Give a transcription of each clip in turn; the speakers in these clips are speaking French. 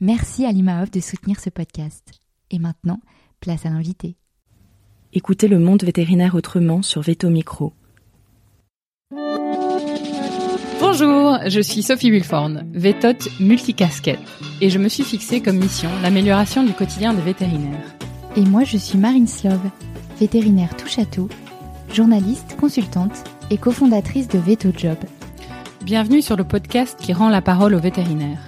Merci à l'IMAOF de soutenir ce podcast. Et maintenant, place à l'invité. Écoutez le monde vétérinaire autrement sur Veto Micro. Bonjour, je suis Sophie Wilforn, vétote multicasquette, et je me suis fixée comme mission l'amélioration du quotidien des vétérinaires. Et moi, je suis Marine Slove, vétérinaire touche à tout, journaliste, consultante et cofondatrice de Veto Job. Bienvenue sur le podcast qui rend la parole aux vétérinaires.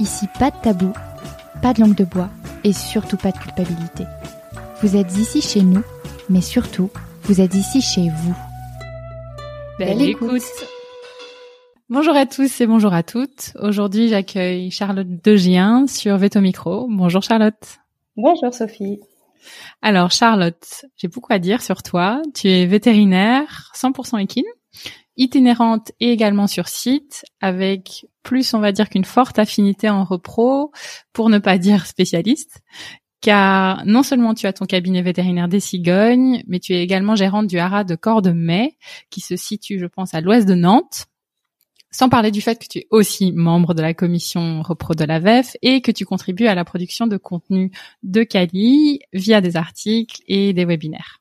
Ici, pas de tabou, pas de langue de bois et surtout pas de culpabilité. Vous êtes ici chez nous, mais surtout, vous êtes ici chez vous. Belle, écoute. Bonjour à tous et bonjour à toutes. Aujourd'hui, j'accueille Charlotte Degien sur Veto Micro. Bonjour Charlotte. Bonjour Sophie. Alors Charlotte, j'ai beaucoup à dire sur toi. Tu es vétérinaire 100% équine itinérante et également sur site, avec plus, on va dire, qu'une forte affinité en repro, pour ne pas dire spécialiste, car non seulement tu as ton cabinet vétérinaire des cigognes, mais tu es également gérante du haras de Cordemais, qui se situe, je pense, à l'ouest de Nantes. Sans parler du fait que tu es aussi membre de la commission repro de la VEF et que tu contribues à la production de contenu de Cali via des articles et des webinaires.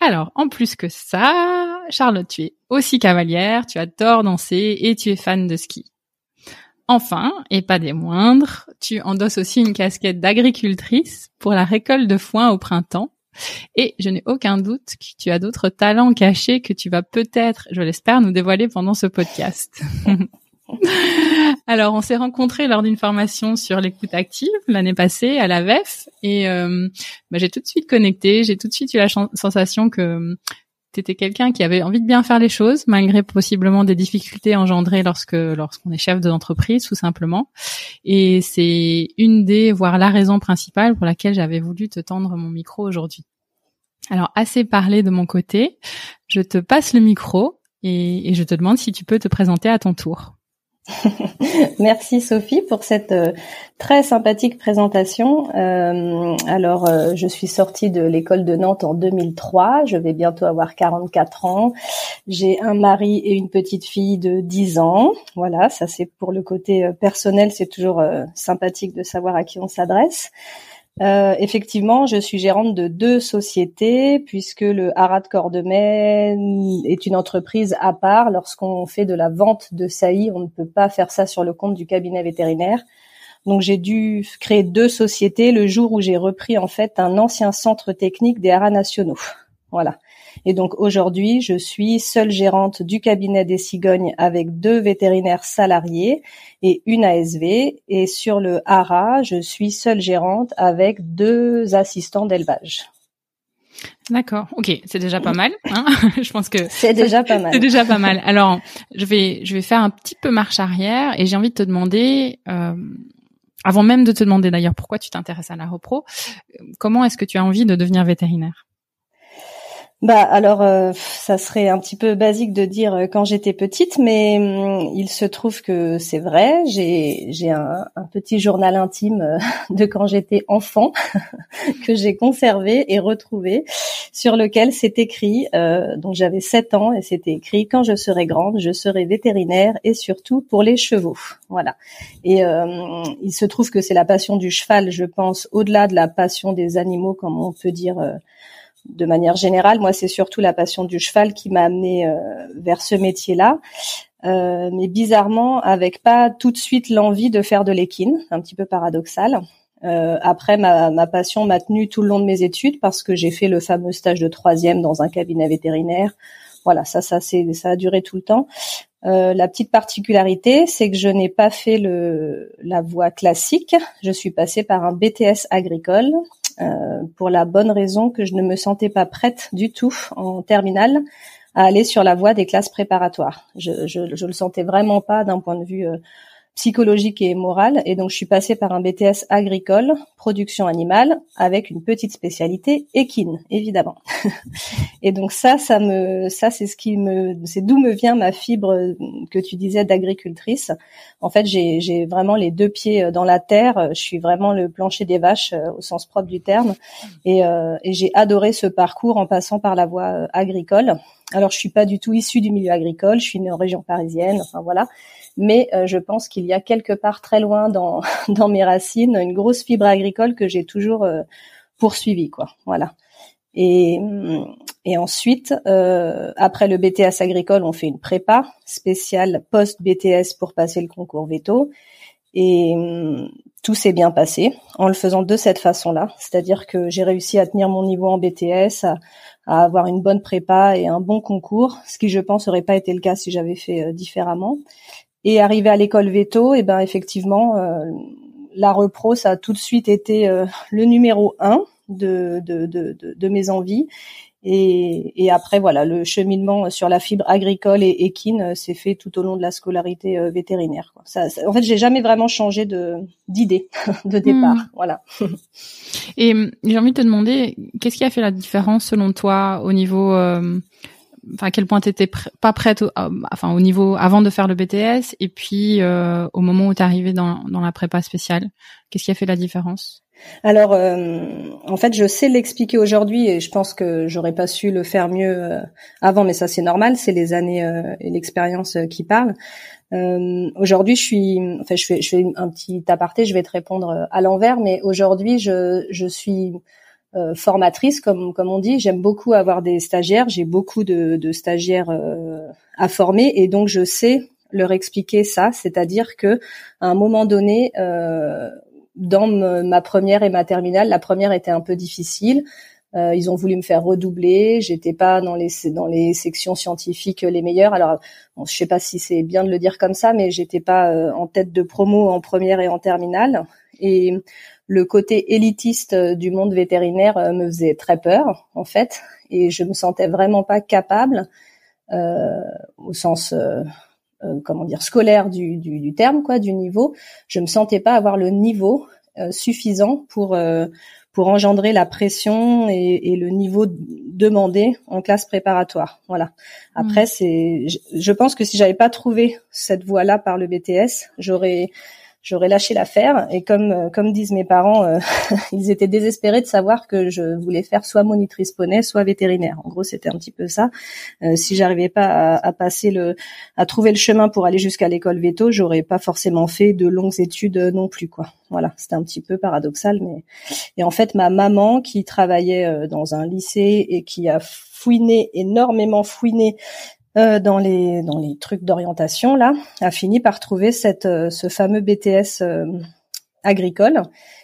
Alors, en plus que ça, Charlotte, tu es aussi cavalière, tu adores danser et tu es fan de ski. Enfin, et pas des moindres, tu endosses aussi une casquette d'agricultrice pour la récolte de foin au printemps. Et je n'ai aucun doute que tu as d'autres talents cachés que tu vas peut-être, je l'espère, nous dévoiler pendant ce podcast. Alors, on s'est rencontrés lors d'une formation sur l'écoute active l'année passée à la VEF et euh, bah, j'ai tout de suite connecté, j'ai tout de suite eu la sensation que tu étais quelqu'un qui avait envie de bien faire les choses malgré possiblement des difficultés engendrées lorsque lorsqu'on est chef d'entreprise tout simplement. Et c'est une des voire la raison principale pour laquelle j'avais voulu te tendre mon micro aujourd'hui. Alors, assez parlé de mon côté, je te passe le micro et je te demande si tu peux te présenter à ton tour. Merci Sophie pour cette euh, très sympathique présentation. Euh, alors, euh, je suis sortie de l'école de Nantes en 2003. Je vais bientôt avoir 44 ans. J'ai un mari et une petite fille de 10 ans. Voilà, ça c'est pour le côté personnel. C'est toujours sympathique de savoir à qui on s'adresse. Euh, effectivement, je suis gérante de deux sociétés puisque le Haras de Cordemais est une entreprise à part. Lorsqu'on fait de la vente de saillies, on ne peut pas faire ça sur le compte du cabinet vétérinaire. Donc j'ai dû créer deux sociétés le jour où j'ai repris en fait un ancien centre technique des haras nationaux. Voilà. Et donc aujourd'hui, je suis seule gérante du cabinet des cigognes avec deux vétérinaires salariés et une ASV. Et sur le HARA, je suis seule gérante avec deux assistants d'élevage. D'accord, ok, c'est déjà pas mal. Hein je pense que c'est déjà pas mal. C'est déjà pas mal. Alors, je vais je vais faire un petit peu marche arrière et j'ai envie de te demander, euh, avant même de te demander d'ailleurs pourquoi tu t'intéresses à la repro, comment est-ce que tu as envie de devenir vétérinaire? Bah alors, euh, ça serait un petit peu basique de dire euh, quand j'étais petite, mais hum, il se trouve que c'est vrai. J'ai j'ai un, petit journal intime euh, de quand j'étais enfant que j'ai conservé et retrouvé, sur lequel c'est écrit. Euh, donc j'avais 7 ans et c'était écrit quand je serai grande, je serai vétérinaire et surtout pour les chevaux. Voilà. Et il se trouve que c'est la passion du cheval, je pense, au-delà de la passion des animaux, comme on peut dire de manière générale, moi, c'est surtout la passion du cheval qui m'a amené euh, vers ce métier-là. Euh, mais bizarrement, avec pas tout de suite l'envie de faire de l'équine, un petit peu paradoxal. Euh, après, ma, ma passion m'a tenu tout le long de mes études parce que j'ai fait le fameux stage de troisième dans un cabinet vétérinaire. Voilà, ça, ça, c'est, ça a duré tout le temps. Euh, la petite particularité, c'est que je n'ai pas fait le, la voie classique. Je suis passée par un BTS agricole euh, pour la bonne raison que je ne me sentais pas prête du tout en terminale à aller sur la voie des classes préparatoires. Je, je, je le sentais vraiment pas d'un point de vue euh, psychologique et morale. Et donc, je suis passée par un BTS agricole, production animale, avec une petite spécialité équine, évidemment. et donc ça, ça me, ça c'est ce qui me, c'est d'où me vient ma fibre que tu disais d'agricultrice. En fait, j'ai, vraiment les deux pieds dans la terre. Je suis vraiment le plancher des vaches euh, au sens propre du terme. Et, euh, et j'ai adoré ce parcours en passant par la voie euh, agricole. Alors, je suis pas du tout issue du milieu agricole. Je suis née en région parisienne. Enfin voilà mais euh, je pense qu'il y a quelque part très loin dans, dans mes racines une grosse fibre agricole que j'ai toujours euh, poursuivie, quoi. Voilà. Et, et ensuite, euh, après le BTS agricole, on fait une prépa spéciale post-BTS pour passer le concours veto. Et tout s'est bien passé en le faisant de cette façon-là. C'est-à-dire que j'ai réussi à tenir mon niveau en BTS, à, à, avoir une bonne prépa et un bon concours, ce qui, je pense, n'aurait pas été le cas si j'avais fait différemment. Et arrivé à l'école veto, et eh ben effectivement, euh, la repro, ça a tout de suite été euh, le numéro un de, de, de, de, mes envies. Et, et, après, voilà, le cheminement sur la fibre agricole et équine euh, s'est fait tout au long de la scolarité vétérinaire. Quoi. Ça, en fait, j'ai jamais vraiment changé de d'idée de départ. Hmm. Voilà. Et j'ai envie de te demander, qu'est-ce qui a fait la différence selon toi au niveau enfin à quel point tu étais pas prête au, euh, enfin au niveau avant de faire le BTS et puis euh, au moment où tu es arrivée dans, dans la prépa spéciale. Qu'est-ce qui a fait la différence? Alors euh, en fait je sais l'expliquer aujourd'hui et je pense que j'aurais pas su le faire mieux avant mais ça c'est normal. C'est les années et l'expérience qui parlent. Aujourd'hui je suis enfin je fais je fais un petit aparté je vais te répondre à l'envers mais aujourd'hui je je suis euh, formatrice, comme on dit. J'aime beaucoup avoir des stagiaires. J'ai beaucoup de, stagiaires euh, à former et donc je sais leur expliquer ça, c'est-à-dire que à un moment donné, euh, dans ma première et ma terminale, la première était un peu difficile. Ils ont voulu me faire redoubler. J'étais pas dans les dans les sections scientifiques les meilleures. Alors, bon, je sais pas si c'est bien de le dire comme ça, mais j'étais pas en tête de promo en première et en terminale. Et le côté élitiste euh, du monde vétérinaire euh, me faisait très peur en fait. Et je me sentais vraiment pas capable euh, au sens euh, comment dire scolaire du, du, du, terme quoi du niveau. Je me sentais pas avoir le niveau suffisant pour pour engendrer la pression et, et, le niveau demandé en classe préparatoire. Voilà. Après mmh. c'est je, je pense que si j'avais pas trouvé cette voie là par le BTS j'aurais j'aurais lâché l'affaire. Et comme euh, comme disent mes parents, euh, ils étaient désespérés de savoir que je voulais faire soit monitrice poney, soit vétérinaire. En gros, c'était un petit peu ça. Euh, si j'arrivais pas à, passer le, à trouver le chemin pour aller jusqu'à l'école veto, j'aurais pas forcément fait de longues études non plus, quoi. Voilà, c'était un petit peu paradoxal, mais et en fait, ma maman qui travaillait dans un lycée et qui a fouiné énormément fouiné euh, dans les dans les trucs d'orientation là, a fini par trouver cette euh, ce fameux BTS euh, agricole.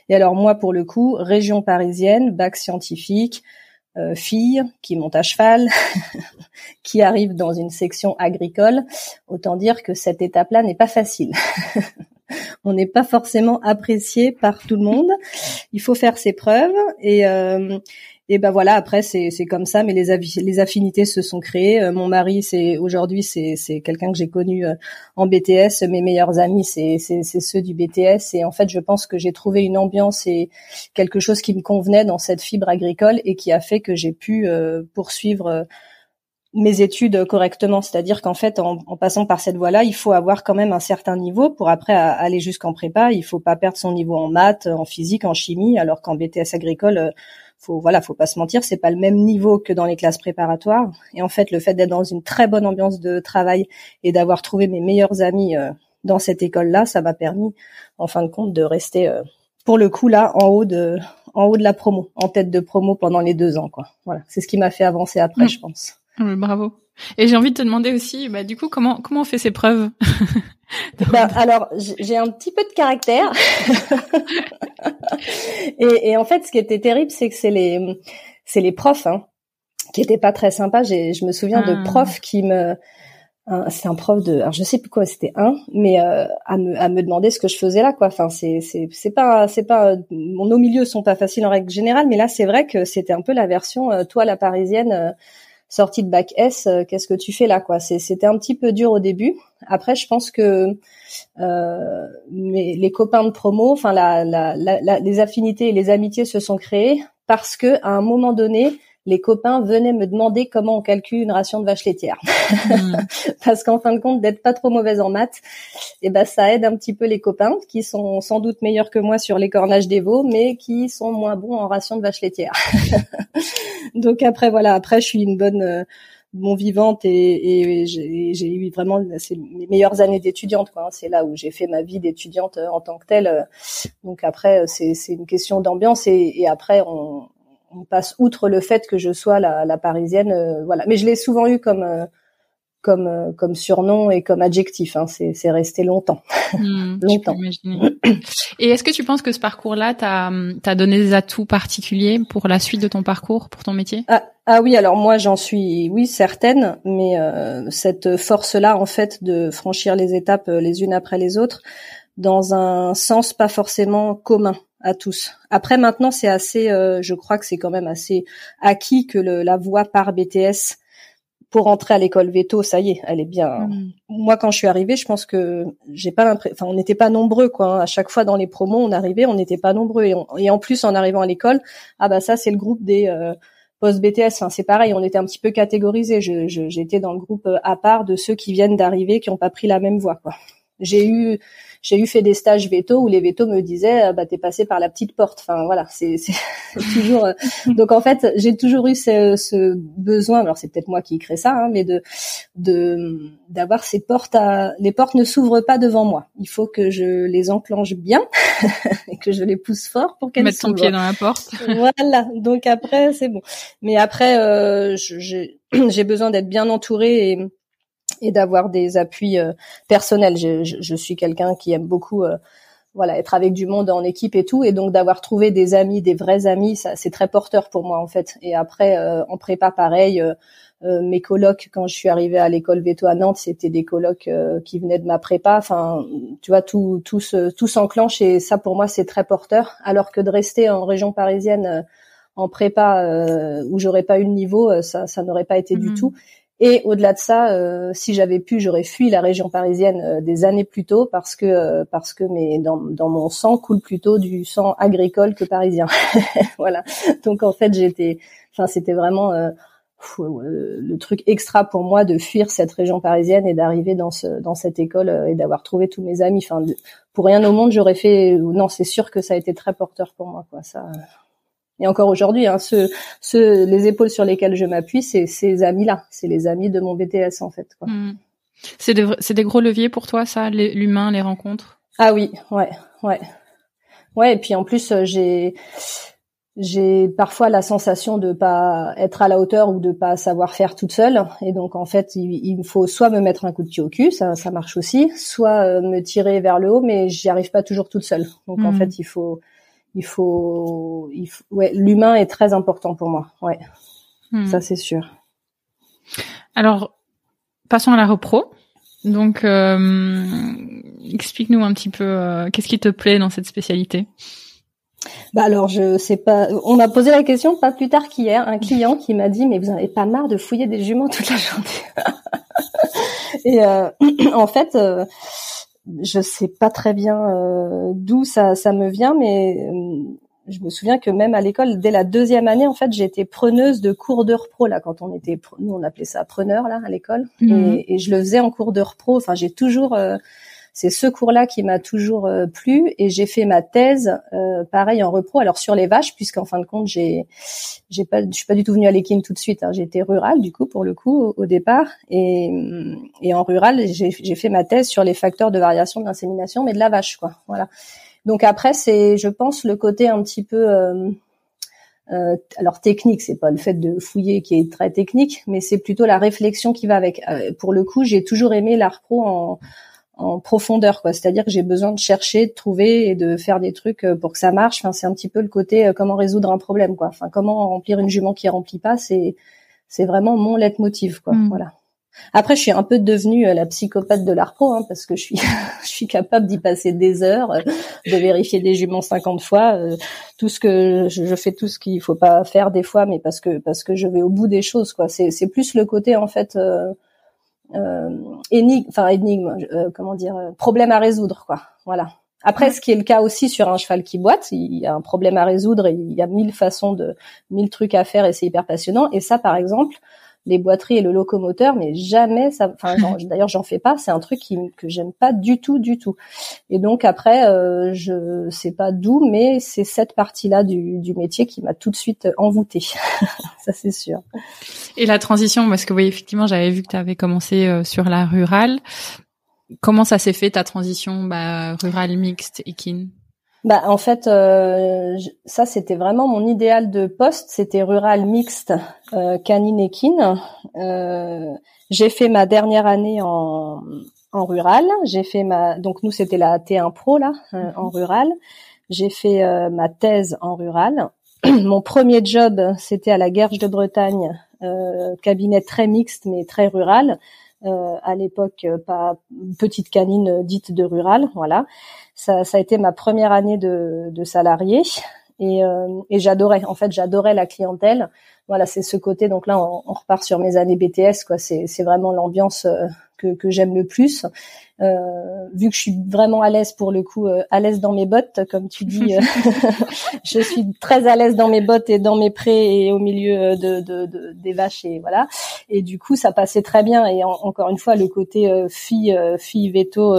Et alors moi pour le coup, région parisienne, bac scientifique, fille qui monte à cheval, qui arrive dans une section agricole, autant dire que cette étape-là n'est pas facile. on n'est pas forcément apprécié par tout le monde. Il faut faire ses preuves et Et ben voilà, après c'est comme ça, mais les affinités se sont créées. Euh, mon mari, c'est aujourd'hui c'est quelqu'un que j'ai connu euh, en BTS. Mes meilleurs amis, c'est ceux du BTS. Et en fait, je pense que j'ai trouvé une ambiance et quelque chose qui me convenait dans cette fibre agricole et qui a fait que j'ai pu euh, poursuivre mes études correctement. C'est-à-dire qu'en fait, en, passant par cette voie-là, il faut avoir quand même un certain niveau pour après aller jusqu'en prépa. Il faut pas perdre son niveau en maths, en physique, en chimie, alors qu'en BTS agricole, faut voilà, faut pas se mentir, c'est pas le même niveau que dans les classes préparatoires. Et en fait, le fait d'être dans une très bonne ambiance de travail et d'avoir trouvé mes meilleurs amis euh, dans cette école-là, ça m'a permis, en fin de compte, de rester euh, pour le coup là en haut de en haut de la promo, en tête de promo pendant les deux ans, quoi. Voilà, c'est ce qui m'a fait avancer après, mm. je pense. bravo. Et j'ai envie de te demander aussi, bah, du coup, comment comment on fait ses preuves bah, Alors, j'ai un petit peu de caractère. et, et, en fait, ce qui était terrible, c'est que c'est les c'est les profs hein, qui étaient pas très sympas. Je me souviens de ah. profs qui me c'est un prof de alors je sais plus quoi c'était un mais euh, à me à me demander ce que je faisais là quoi enfin c'est c'est c'est pas c'est pas nos milieux sont pas faciles en règle générale mais là c'est vrai que c'était un peu la version euh, toi la parisienne euh, sortie de bac S, euh, qu'est-ce que tu fais là quoi? C'était un petit peu dur au début. Après, je pense que euh, les copains de promo, enfin les affinités et les amitiés se sont créées parce que à un moment donné, les copains venaient me demander comment on calcule une ration de vache laitière. Hmm. Parce qu'en fin de compte, d'être pas trop mauvaise en maths, eh ben ça aide un petit peu les copains qui sont sans doute meilleurs que moi sur les cornages des veaux, mais qui sont moins bons en ration de vache laitière. Donc après voilà, après je suis une bonne euh, bon vivante et, et j'ai eu vraiment mes meilleures années d'étudiante quoi. Hein. C'est là où j'ai fait ma vie d'étudiante euh, en tant que telle. Donc après c'est une question d'ambiance et, et après on on passe outre le fait que je sois la, la parisienne, euh, voilà. Mais je l'ai souvent eu comme euh, comme euh, comme surnom et comme adjectif. Hein. C'est c'est resté longtemps, hmm, longtemps. Et est-ce que tu penses que ce parcours-là t'a t'a donné des atouts particuliers pour la suite de ton parcours, pour ton métier? Ah, ah oui, alors moi j'en suis oui certaine, mais cette force-là en fait de franchir les étapes les unes après les autres dans un sens pas forcément commun à tous. Après maintenant c'est assez, euh, je crois que c'est quand même assez acquis que le, la voie par BTS pour entrer à l'école veto, ça y est, elle est bien. Mm. Moi, quand je suis arrivée, je pense que j'ai pas l'impression, enfin, on n'était pas nombreux, quoi. Hein. À chaque fois dans les promos, on arrivait, on n'était pas nombreux, et, en plus, en arrivant à l'école, ah bah ça, c'est le groupe des euh, post BTS. Enfin, c'est pareil, on était un petit peu catégorisés. J'étais dans le groupe euh, à part de ceux qui viennent d'arriver, qui n'ont pas pris la même voie, quoi. J'ai eu j'ai eu fait des stages veto où les vétos me disaient euh, bah t'es passé par la petite porte. Enfin voilà, c'est toujours. Euh, donc en fait, j'ai toujours eu ce, ce besoin. Alors c'est peut-être moi qui crée ça, hein, mais de de d'avoir ces portes à. Les portes ne s'ouvrent pas devant moi. Il faut que je les enclenche bien et que je les pousse fort pour qu'elles s'ouvrent. Mettre ton pied dans la porte. voilà. Donc après c'est bon. Mais après euh, j'ai besoin d'être bien entourée et et d'avoir des appuis euh, personnels. Je, je, je suis quelqu'un qui aime beaucoup euh, voilà être avec du monde en équipe et tout. Et donc d'avoir trouvé des amis des vrais amis ça c'est très porteur pour moi en fait. Et après euh, en prépa pareil mes colocs quand je suis arrivée à l'école Veto à Nantes c'était des colocs qui venaient de ma prépa. Enfin tu vois tout tout se, tout s'enclenche et ça pour moi c'est très porteur. Alors que de rester en région parisienne en prépa où j'aurais pas eu le niveau ça ça n'aurait pas été du mmh. tout et au-delà de ça, euh, si j'avais pu, j'aurais fui la région parisienne euh, des années plus tôt parce que euh, parce que mais dans, dans mon sang coule plutôt du sang agricole que parisien. voilà. Donc en fait, j'étais, enfin c'était vraiment le truc extra pour moi de fuir cette région parisienne et d'arriver dans ce dans cette école et d'avoir trouvé tous mes amis. Enfin, pour rien au monde, j'aurais fait. Non, c'est sûr que ça a été très porteur pour moi. Quoi. Ça, et encore aujourd'hui, hein, ce, ce, les épaules sur lesquelles je m'appuie, c'est ces amis-là, c'est les amis de mon BTS en fait. Quoi. Hmm. C'est des, gros leviers pour toi, ça, l'humain, les rencontres? Ah oui, ouais, ouais, ouais. Et puis en plus, euh, j'ai j'ai parfois la sensation de pas être à la hauteur ou de pas savoir faire toute seule et donc en fait il, il faut soit me mettre un coup de pied au cul ça ça marche aussi soit euh, me tirer vers le haut mais j'y arrive pas toujours toute seule donc en hmm. fait il faut il faut, il faut ouais, l'humain est très important pour moi. Ouais, hmm. ça c'est sûr. Alors, passons à la repro. Donc, euh, explique-nous un petit peu euh, qu'est-ce qui te plaît dans cette spécialité? Bah alors je sais pas. On m'a posé la question pas plus tard qu'hier. Un client qui m'a dit mais vous n'avez pas marre de fouiller des juments toute la journée? Et euh, en fait, euh, je sais pas très bien euh, d'où ça, ça me vient, mais euh, je me souviens que même à l'école, dès la deuxième année, en fait, j'étais preneuse de cours de repro là. Quand on était, nous on appelait ça preneur là à l'école, Mhm. et, et je le faisais en cours de repro. Enfin, j'ai toujours euh, c'est ce cours-là qui m'a toujours euh, plu et j'ai fait ma thèse euh, pareil en repro alors sur les vaches puisqu'en fin de compte j'ai j'ai pas je suis pas du tout venue à l'équine tout de suite hein. j'étais rurale du coup pour le coup au, départ et et en rural j'ai j'ai fait ma thèse sur les facteurs de variation de l'insémination mais de la vache quoi voilà donc après c'est je pense le côté un petit peu euh, euh, alors technique, c'est pas le fait de fouiller qui est très technique, mais c'est plutôt la réflexion qui va avec. Euh, pour le coup, j'ai toujours aimé l'art pro en, en profondeur, quoi. C'est-à-dire que j'ai besoin de chercher, de trouver et de faire des trucs euh, pour que ça marche. Enfin, c'est un petit peu le côté euh, comment résoudre un problème, quoi. Enfin, comment remplir une jument qui remplit pas, c'est c'est vraiment mon leitmotiv, quoi. Mm. Voilà. Après, je suis un peu devenue euh, la psychopathe de l'art pro, hein, parce que je suis, je suis capable d'y passer des heures, euh, de vérifier des juments 50 fois, euh, tout ce que je, je fais tout ce qu'il faut pas faire des fois, mais parce que parce que je vais au bout des choses, quoi. C'est c'est plus le côté en fait énigme, enfin énigme, euh, comment dire, euh, problème à résoudre, quoi. Voilà. Après, ce qui est le cas aussi sur un cheval qui boite, il y a un problème à résoudre et il y a mille façons de, mille trucs à faire et c'est hyper passionnant. Et ça, par exemple, les boiteries et le locomoteur, mais jamais ça. Enfin, d'ailleurs, j'en fais pas. C'est un truc qui, que j'aime pas du tout, du tout. Et donc après, euh, je sais pas d'où, mais c'est cette partie-là du, du métier qui m'a tout de suite envoûtée. ça, c'est sûr. Et la transition, parce que oui, effectivement, j'avais vu que tu avais commencé euh, sur la rurale. Comment ça s'est fait ta transition bah, rurale mixte équine Bah en fait, euh, ça c'était vraiment mon idéal de poste. C'était rural mixte, euh, canine équine. Euh, j'ai fait ma dernière année en, en rural. J'ai fait ma donc nous c'était la T1 Pro là euh, en rural. J'ai fait euh, ma thèse en rural. Mon premier job c'était à la Guerche de Bretagne, euh, cabinet très mixte mais très rural. Euh, à l'époque, euh, pas petite canine dite de rural, voilà ça, ça a été ma première année de, de salarié et, euh, et j'adorais. En fait, j'adorais la clientèle. Voilà, c'est ce côté. Donc là, on, on repart sur mes années BTS. Quoi, c'est, vraiment l'ambiance euh, que, que j'aime le plus. Euh, vu que je suis vraiment à l'aise pour le coup, euh, à l'aise dans mes bottes, comme tu dis, euh, je suis très à l'aise dans mes bottes et dans mes prés et au milieu de, de, de- des vaches et voilà. Et du coup, ça passait très bien. Et en- encore une fois, le côté fille, fille veto,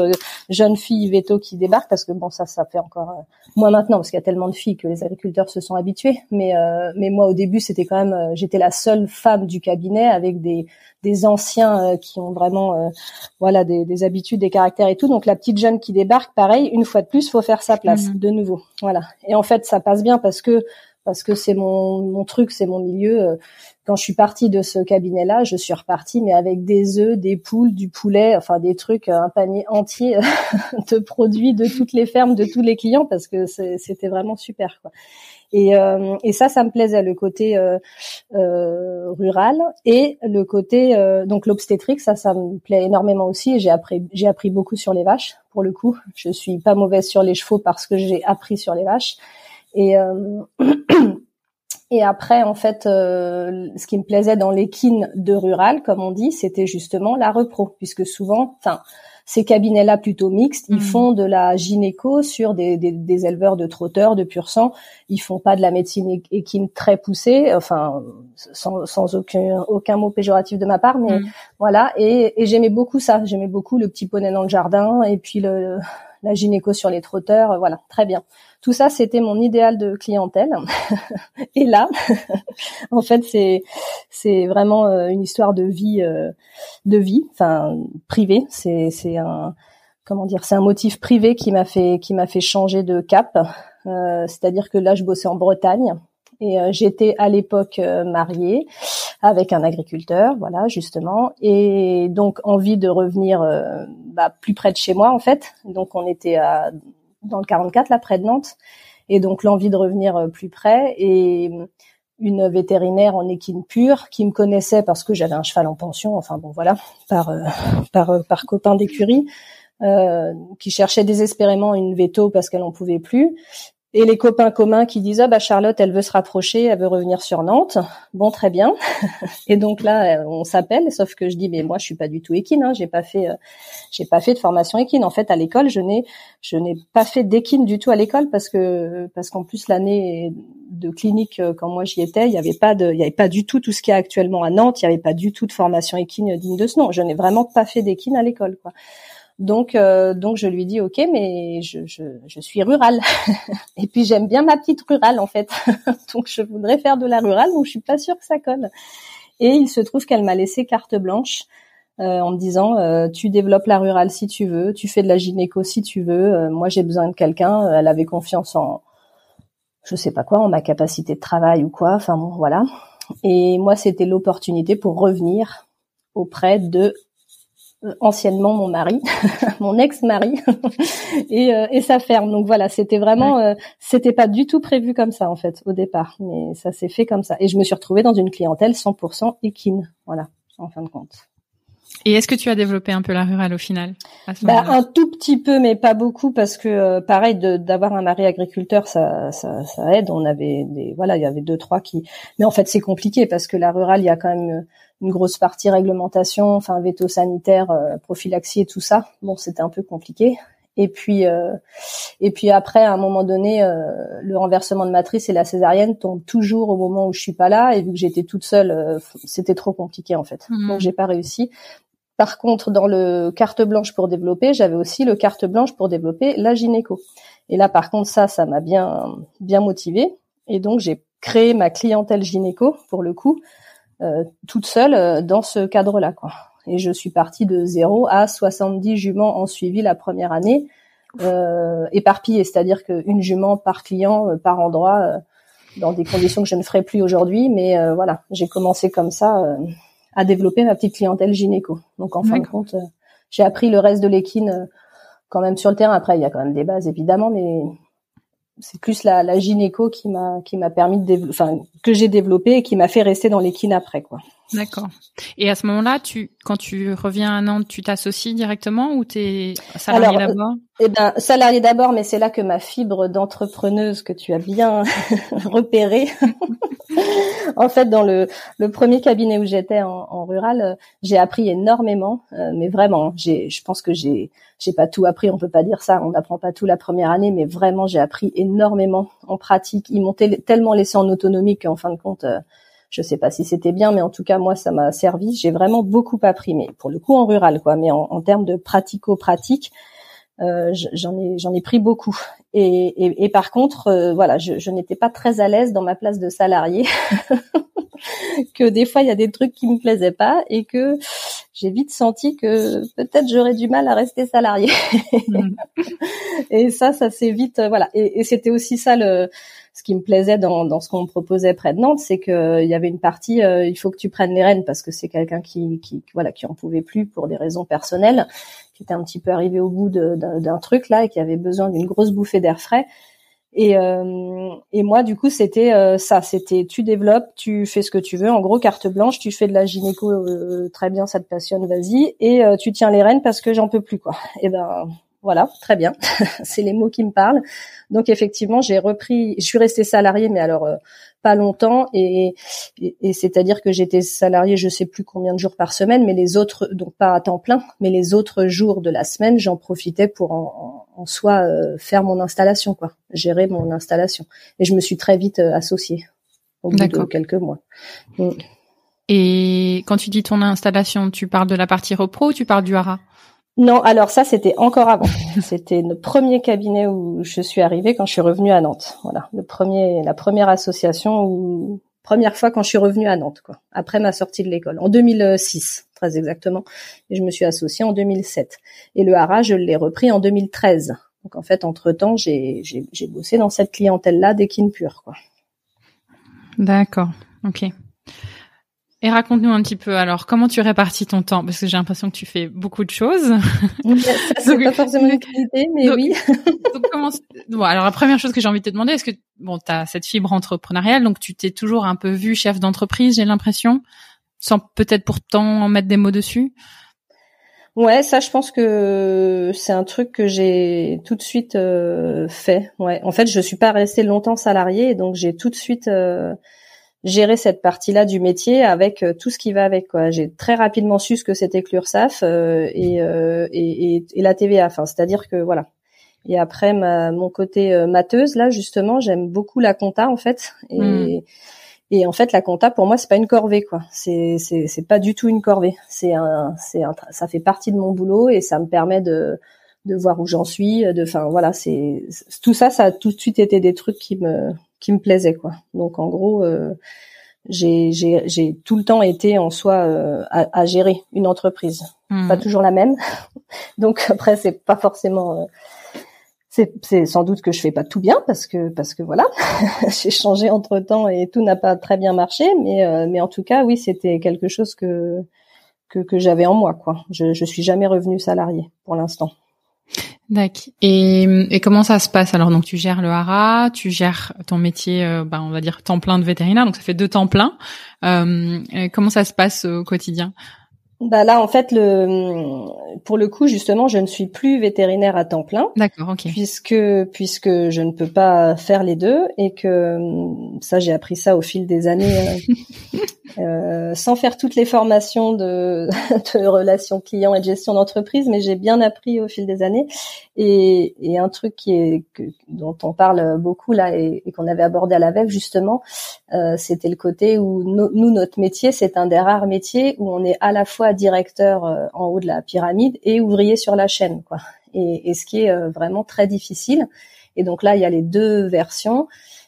jeune fille veto qui débarque, parce que bon, ça, ça fait encore moins maintenant, parce qu'il y a tellement de filles que les agriculteurs se sont habitués. Mais euh, mais moi, au début, c'était quand même, j'étais la seule femme du cabinet avec des des anciens euh, qui ont vraiment euh, voilà des, des habitudes, des caractères et tout. Donc la petite jeune qui débarque, pareil, une fois de plus, faut faire sa place Mhm. de nouveau. Voilà. Et en fait, ça passe bien parce que parce que c'est mon mon truc, c'est mon milieu. Euh, Quand je suis partie de ce cabinet-là, je suis repartie, mais avec des œufs, des poules, du poulet, enfin des trucs, euh, un panier entier de produits de toutes les fermes, de tous les clients, parce que c'était vraiment super. Quoi. Et, euh, et ça, ça me plaisait, le côté euh, euh, rural et le côté euh, donc l'obstétrique, ça, ça me plaît énormément aussi. J'ai appris, j'ai appris beaucoup sur les vaches. Pour le coup, je suis pas mauvaise sur les chevaux parce que j'ai appris sur les vaches. Et euh, et après, en fait, euh, ce qui me plaisait dans l'équine de rural, comme on dit, c'était justement la repro, puisque souvent, enfin, ces cabinets-là plutôt mixtes, ils Mhm. font de la gynéco sur des, des, des éleveurs de trotteurs, de pur sang. Ils font pas de la médecine équine très poussée, enfin, sans, sans aucun, aucun mot péjoratif de ma part, mais Mhm. voilà. Et, et j'aimais beaucoup ça. J'aimais beaucoup le petit poney dans le jardin et puis le, la gynéco sur les trotteurs. Voilà, très bien. Tout ça, c'était mon idéal de clientèle. et là, en fait, c'est c'est vraiment euh, une histoire de vie, euh, de vie, enfin privée. C'est c'est un comment dire, c'est un motif privé qui m'a fait qui m'a fait changer de cap. Euh, C'est-à-dire que là, je bossais en Bretagne et euh, j'étais à l'époque euh, mariée avec un agriculteur, voilà justement, et donc envie de revenir euh, bah, plus près de chez moi en fait. Donc on était à, dans le 44 là près de Nantes, et donc l'envie de revenir euh, plus près. Et une vétérinaire en équine pure qui me connaissait parce que j'avais un cheval en pension, enfin bon voilà, par par par copain d'écurie, euh, qui cherchait désespérément une veto parce qu'elle en pouvait plus et les copains communs qui disent ah bah Charlotte elle veut se rapprocher, elle veut revenir sur Nantes. Bon très bien. et donc là euh, on s'appelle, sauf que je dis mais moi je suis pas du tout équine, hein, j'ai pas fait euh, j'ai pas fait de formation équine. En fait à l'école je n'ai je n'ai pas fait d'équine du tout à l'école parce que parce qu'en plus l'année de clinique euh, quand moi j'y étais il y avait pas de il y avait pas du tout tout ce qu'il y a actuellement à Nantes, il y avait pas du tout de formation équine digne de ce nom. Je n'ai vraiment pas fait d'équine à l'école quoi. Donc, euh, donc je lui dis ok, mais je, je, suis rurale. et puis j'aime bien ma petite rurale en fait. donc je voudrais faire de la rurale, donc je suis pas sûre que ça colle. Et il se trouve qu'elle m'a laissé carte blanche euh, en me disant euh, tu développes la rurale si tu veux, tu fais de la gynéco si tu veux. moi j'ai besoin de quelqu'un. Elle avait confiance en je sais pas quoi, en ma capacité de travail ou quoi. Enfin bon voilà. Et moi c'était l'opportunité pour revenir auprès de anciennement mon mari, mon ex-mari et, euh, et, sa ferme. Donc voilà, c'était vraiment, euh, c'était pas du tout prévu comme ça en fait au départ, mais ça s'est fait comme ça. Et je me suis retrouvée dans une clientèle 100% équine, voilà, en fin de compte. Et est-ce que tu as développé un peu la rurale au final bah, Un tout petit peu, mais pas beaucoup, parce que euh, pareil, d'avoir un mari agriculteur, ça, ça, ça, aide. On avait des, voilà, il y avait deux trois qui, mais en fait c'est compliqué parce que la rurale, il y a quand même une grosse partie réglementation, enfin veto sanitaire, euh, prophylaxie et tout ça. Bon, c'était un peu compliqué. Et puis, euh, et puis après, à un moment donné, euh, le renversement de matrice et la césarienne tombent toujours au moment où je suis pas là. Et vu que j'étais toute seule, c'était trop compliqué en fait. Mmh. Donc j'ai pas réussi. Par contre, dans le carte blanche pour développer, j'avais aussi le carte blanche pour développer la gynéco. Et là, par contre, ça, ça m'a bien, bien motivé. Et donc, j'ai créé ma clientèle gynéco pour le coup euh, toute seule euh, dans ce cadre-là. Et je suis partie de 0 à 70 juments en suivi la première année, euh, éparpillées, c'est-à-dire qu'une jument par client, euh, par endroit, dans des conditions que je ne ferai plus aujourd'hui. Mais voilà, j'ai commencé comme ça à développer ma petite clientèle gynéco. Donc en fin de compte, j'ai appris le reste de l'équine quand même sur le terrain. Après, il y a quand même des bases évidemment, mais c'est plus la, la gynéco qui m'a qui m'a permis de enfin que j'ai développé et qui m'a fait rester dans l'équine après quoi. D'accord. Et à ce moment-là, tu quand tu reviens à Nantes, tu t'associes directement ou t'es salarié d'abord? Eh ben salarié d'abord, mais c'est là que ma fibre d'entrepreneuse que tu as bien repérée. en fait, dans le, le premier cabinet où j'étais en, en, rural, euh, j'ai appris énormément, euh, mais vraiment, j'ai je pense que j'ai j'ai pas tout appris, on peut pas dire ça, on n'apprend pas tout la première année, mais vraiment j'ai appris énormément en pratique. Ils m'ont tellement laissé en autonomie qu'en fin de compte, euh, je sais pas si c'était bien, mais en tout cas moi ça m'a servi. J'ai vraiment beaucoup appris, mais pour le coup en rural quoi, mais en, termes de pratico-pratique, euh, j'en ai j'en ai pris beaucoup. Et, et, par contre, euh, voilà, je, je n'étais pas très à l'aise dans ma place de salarié. que des fois il y a des trucs qui me plaisaient pas et que j'ai vite senti que peut-être j'aurais du mal à rester salarié. Mm. et ça, ça s'est vite, euh, voilà. Et, et c'était aussi ça le, ce qui me plaisait dans, ce qu'on me proposait près de Nantes, c'est que il y avait une partie, euh, il faut que tu prennes les rênes parce que c'est quelqu'un qui, qui, voilà, qui en pouvait plus pour des raisons personnelles, qui était un petit peu arrivé au bout d'un truc là et qui avait besoin d'une grosse bouffée d'air frais. Et, euh, moi, du coup, c'était euh, ça. C'était tu développes, tu fais ce que tu veux. En gros, carte blanche, tu fais de la gynéco, euh, très bien, ça te passionne, vas-y. Et tu tiens les rênes parce que j'en peux plus, quoi. Et ben voilà, très bien. c'est les mots qui me parlent. Donc effectivement, j'ai repris. Je suis restée salariée, mais alors pas longtemps et, et, c'est-à-dire que j'étais salariée je sais plus combien de jours par semaine mais les autres donc pas à temps plein mais les autres jours de la semaine j'en profitais pour en, en, soi euh, faire mon installation quoi gérer mon installation et je me suis très vite euh, associée au bout de quelques mois et quand tu dis ton installation tu parles de la partie repro ou tu parles du hara non, alors ça c'était encore avant. C'était le premier cabinet où je suis arrivée quand je suis revenue à Nantes. Voilà, le premier, la première association où première fois quand je suis revenue à Nantes, quoi. Après ma sortie de l'école, en 2006, très exactement. Et je me suis associée en 2007. Et le Hara, je l'ai repris en 2013. Donc en fait, entre temps, j'ai j'ai bossé dans cette clientèle-là d'équine pure, quoi. D'accord. Ok. Et raconte-nous un petit peu alors comment tu répartis ton temps? Parce que j'ai l'impression que tu fais beaucoup de choses. c'est pas forcément une qualité mais oui. donc comment bon alors la première chose que j'ai envie de te demander est-ce que bon tu as cette fibre entrepreneuriale donc tu t'es toujours un peu vu chef d'entreprise, j'ai l'impression sans peut-être pourtant mettre des mots dessus? Ouais, ça, je pense que c'est un truc que j'ai tout de suite euh, fait. Ouais, en fait, je suis pas restée longtemps salariée, donc j'ai tout de suite euh, géré cette partie-là du métier avec euh, tout ce qui va avec. Quoi, j'ai très rapidement su ce que c'était que l'URSSAF et, et, et, la TVA. Enfin, c'est-à-dire que voilà. Et après, ma, mon côté matheuse, là, justement, j'aime beaucoup la compta, en fait, et hmm. Et en fait, la compta pour moi, c'est pas une corvée, quoi. C'est c'est c'est pas du tout une corvée. C'est un c'est un ça fait partie de mon boulot et ça me permet de de voir où j'en suis. De enfin voilà, c'est tout ça, ça a tout de suite été des trucs qui me qui me plaisaient, quoi. Donc en gros. Euh, j'ai j'ai j'ai tout le temps été en soi euh, à, à, gérer une entreprise, mmh. pas toujours la même. Donc après c'est pas forcément euh, c'est sans doute que je fais pas tout bien parce que parce que voilà, j'ai changé entre temps et tout n'a pas très bien marché, mais euh, mais en tout cas oui c'était quelque chose que que, que j'avais en moi quoi. Je je suis jamais revenu salarié pour l'instant. D'accord. Et, comment ça se passe alors? Donc tu gères le hara, tu gères ton métier, euh, bah, on va dire temps plein de vétérinaire, donc ça fait deux temps plein. Euh, comment ça se passe au quotidien? Bah là, en fait, le pour le coup, justement, je ne suis plus vétérinaire à temps plein. D'accord, ok. Puisque puisque je ne peux pas faire les deux et que ça, j'ai appris ça au fil des années, euh, euh sans faire toutes les formations de, de relations clients et de gestion d'entreprise, mais j'ai bien appris au fil des années. Et, et un truc qui est que, dont on parle beaucoup là et, qu'on avait abordé à la VEV justement, euh, c'était le côté où nous, notre métier, c'est un des rares métiers où on est à la fois directeur euh, en haut de la pyramide et ouvrier sur la chaîne, quoi. Et, ce qui est euh, vraiment très difficile. Et donc là, il y a les deux versions.